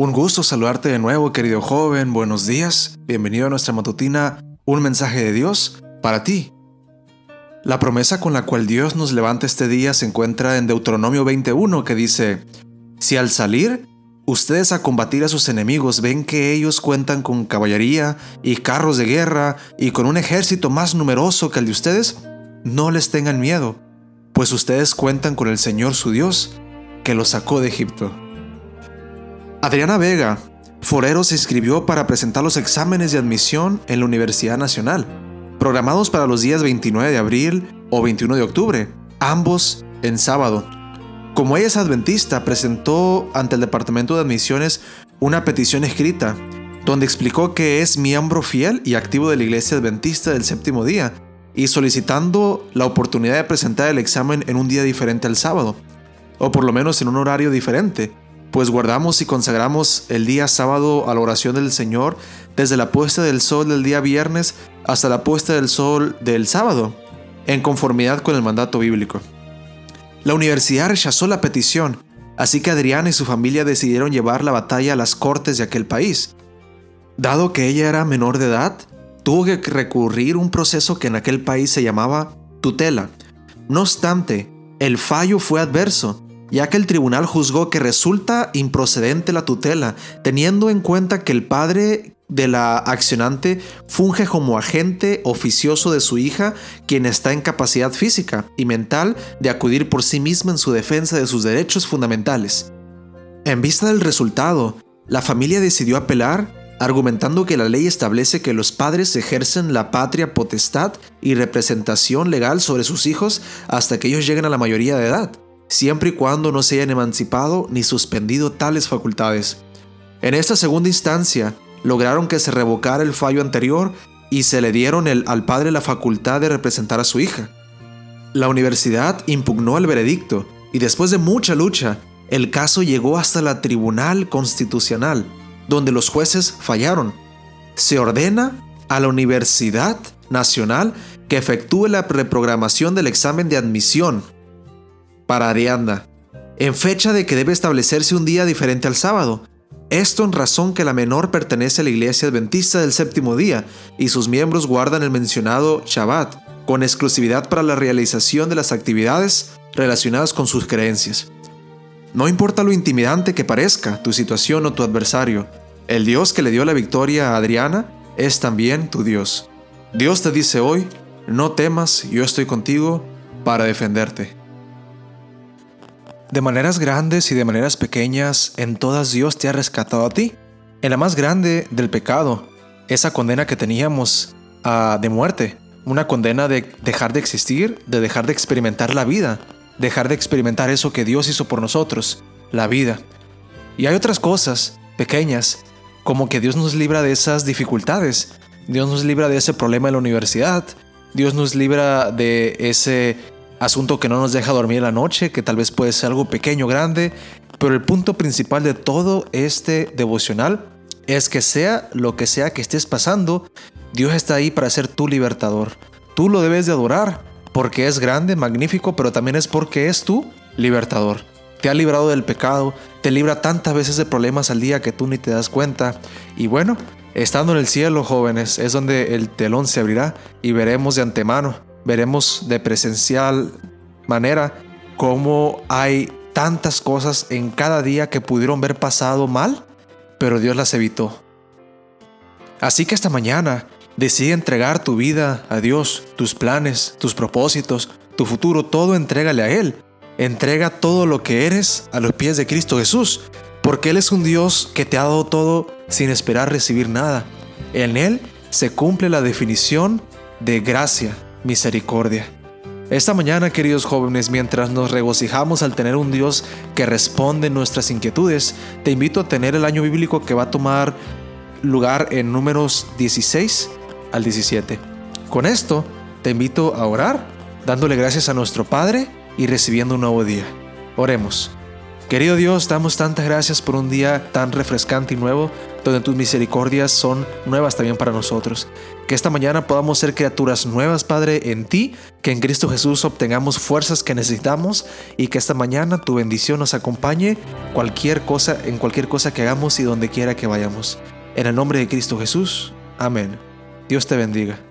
Un gusto saludarte de nuevo, querido joven. Buenos días. Bienvenido a nuestra matutina Un mensaje de Dios para ti. La promesa con la cual Dios nos levanta este día se encuentra en Deuteronomio 21 que dice, Si al salir ustedes a combatir a sus enemigos ven que ellos cuentan con caballería y carros de guerra y con un ejército más numeroso que el de ustedes, no les tengan miedo, pues ustedes cuentan con el Señor su Dios, que los sacó de Egipto. Adriana Vega, forero, se inscribió para presentar los exámenes de admisión en la Universidad Nacional, programados para los días 29 de abril o 21 de octubre, ambos en sábado. Como ella es adventista, presentó ante el Departamento de Admisiones una petición escrita, donde explicó que es miembro fiel y activo de la Iglesia Adventista del séptimo día, y solicitando la oportunidad de presentar el examen en un día diferente al sábado, o por lo menos en un horario diferente, pues guardamos y consagramos el día sábado a la oración del Señor desde la puesta del sol del día viernes hasta la puesta del sol del sábado, en conformidad con el mandato bíblico. La universidad rechazó la petición, así que Adriana y su familia decidieron llevar la batalla a las cortes de aquel país. Dado que ella era menor de edad, tuvo que recurrir un proceso que en aquel país se llamaba tutela. No obstante, el fallo fue adverso, ya que el tribunal juzgó que resulta improcedente la tutela, teniendo en cuenta que el padre de la accionante funge como agente oficioso de su hija, quien está en capacidad física y mental de acudir por sí misma en su defensa de sus derechos fundamentales. En vista del resultado, la familia decidió apelar, argumentando que la ley establece que los padres ejercen la patria potestad y representación legal sobre sus hijos hasta que ellos lleguen a la mayoría de edad siempre y cuando no se hayan emancipado ni suspendido tales facultades. En esta segunda instancia, lograron que se revocara el fallo anterior y se le dieron al padre la facultad de representar a su hija. La universidad impugnó el veredicto y después de mucha lucha, el caso llegó hasta la Tribunal Constitucional, donde los jueces fallaron. Se ordena a la Universidad Nacional que efectúe la reprogramación del examen de admisión para Arianda, en fecha de que debe establecerse un día diferente al sábado. Esto en razón que la menor pertenece a la iglesia adventista del séptimo día y sus miembros guardan el mencionado Shabbat, con exclusividad para la realización de las actividades relacionadas con sus creencias. No importa lo intimidante que parezca tu situación o tu adversario, el Dios que le dio la victoria a Adriana es también tu Dios. Dios te dice hoy, no temas, yo estoy contigo para defenderte. De maneras grandes y de maneras pequeñas, en todas Dios te ha rescatado a ti. En la más grande del pecado, esa condena que teníamos ah, de muerte, una condena de dejar de existir, de dejar de experimentar la vida, dejar de experimentar eso que Dios hizo por nosotros, la vida. Y hay otras cosas pequeñas, como que Dios nos libra de esas dificultades, Dios nos libra de ese problema en la universidad, Dios nos libra de ese asunto que no nos deja dormir la noche, que tal vez puede ser algo pequeño grande, pero el punto principal de todo este devocional es que sea lo que sea que estés pasando, Dios está ahí para ser tu libertador. Tú lo debes de adorar porque es grande, magnífico, pero también es porque es tu libertador. Te ha librado del pecado, te libra tantas veces de problemas al día que tú ni te das cuenta. Y bueno, estando en el cielo, jóvenes, es donde el telón se abrirá y veremos de antemano veremos de presencial manera cómo hay tantas cosas en cada día que pudieron ver pasado mal, pero Dios las evitó. Así que esta mañana decide entregar tu vida a Dios, tus planes, tus propósitos, tu futuro, todo entrégale a Él. Entrega todo lo que eres a los pies de Cristo Jesús, porque Él es un Dios que te ha dado todo sin esperar recibir nada. En Él se cumple la definición de gracia, misericordia. Esta mañana, queridos jóvenes, mientras nos regocijamos al tener un Dios que responde nuestras inquietudes, te invito a tener el año bíblico que va a tomar lugar en números 16 al 17. Con esto, te invito a orar, dándole gracias a nuestro Padre y recibiendo un nuevo día. Oremos. Querido Dios, damos tantas gracias por un día tan refrescante y nuevo, donde tus misericordias son nuevas también para nosotros. Que esta mañana podamos ser criaturas nuevas, Padre, en ti, que en Cristo Jesús obtengamos fuerzas que necesitamos y que esta mañana tu bendición nos acompañe cualquier cosa, en cualquier cosa que hagamos y donde quiera que vayamos. En el nombre de Cristo Jesús. Amén. Dios te bendiga.